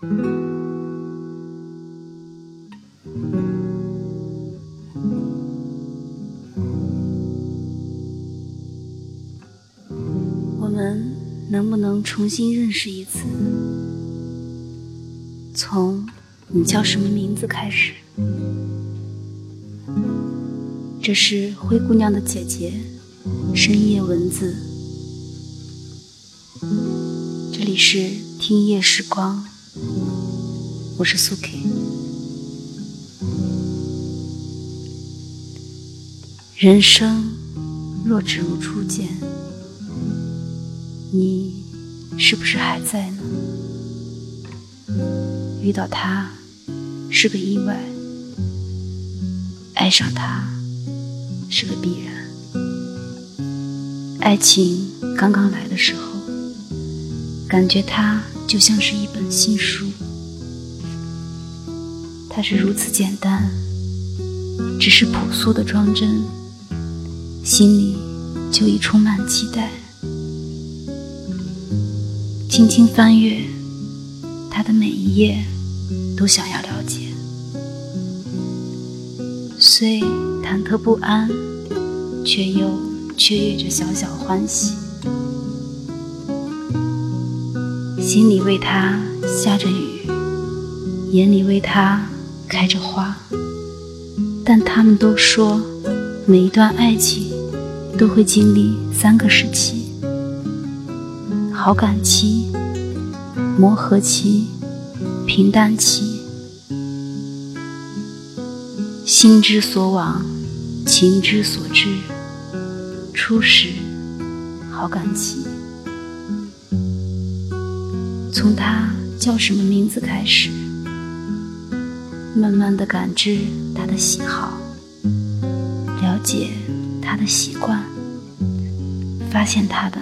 我们能不能重新认识一次？从你叫什么名字开始？这是灰姑娘的姐姐深夜文字。这里是听夜时光，我是苏 K。人生若只如初见，你是不是还在呢？遇到他是个意外，爱上他。是个必然。爱情刚刚来的时候，感觉它就像是一本新书，它是如此简单，只是朴素的装帧，心里就已充满期待。轻轻翻阅它的每一页，都想要了解，虽。忐忑不安，却又雀跃着小小欢喜，心里为他下着雨，眼里为他开着花。但他们都说，每一段爱情都会经历三个时期：好感期、磨合期、平淡期。心之所往。情之所至，初始好感期，从他叫什么名字开始，慢慢的感知他的喜好，了解他的习惯，发现他的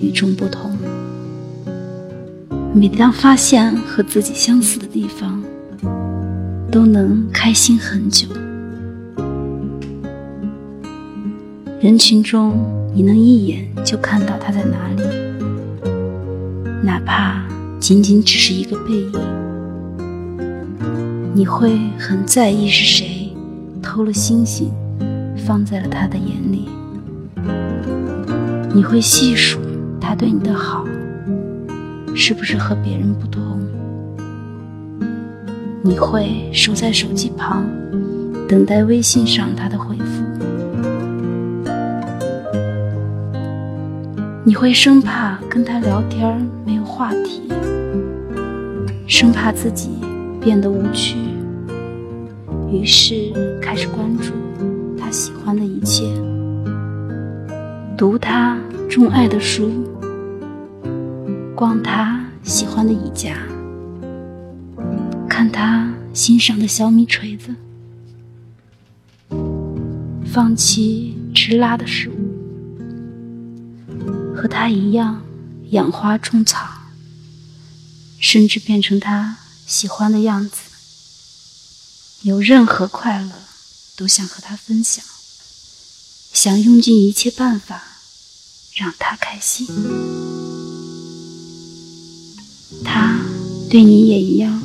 与众不同。每当发现和自己相似的地方，都能开心很久。人群中，你能一眼就看到他在哪里，哪怕仅仅只是一个背影。你会很在意是谁偷了星星放在了他的眼里，你会细数他对你的好是不是和别人不同，你会守在手机旁等待微信上他的回复。你会生怕跟他聊天没有话题，生怕自己变得无趣，于是开始关注他喜欢的一切，读他钟爱的书，逛他喜欢的宜家，看他欣赏的小米锤子，放弃吃辣的食物。和他一样养花种草，甚至变成他喜欢的样子。有任何快乐，都想和他分享，想用尽一切办法让他开心。他对你也一样，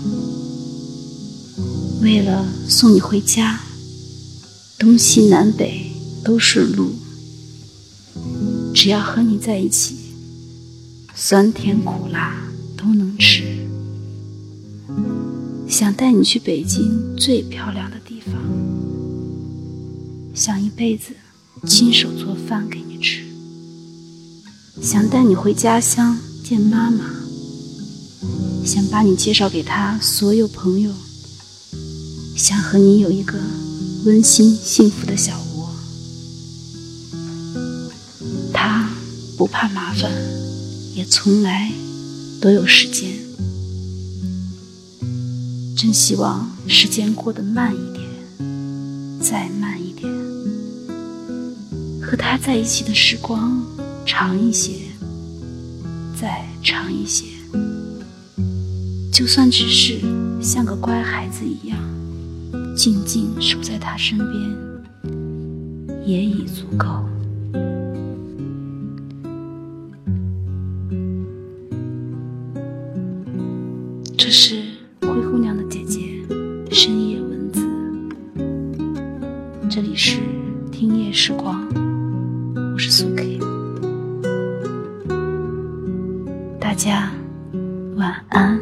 为了送你回家，东西南北都顺路。只要和你在一起，酸甜苦辣都能吃。想带你去北京最漂亮的地方，想一辈子亲手做饭给你吃。想带你回家乡见妈妈，想把你介绍给他所有朋友，想和你有一个温馨幸福的小窝。他。不怕麻烦，也从来都有时间。真希望时间过得慢一点，再慢一点。和他在一起的时光长一些，再长一些。就算只是像个乖孩子一样，静静守在他身边，也已足够。这是深夜文字，这里是听夜时光，我是苏 K，大家晚安。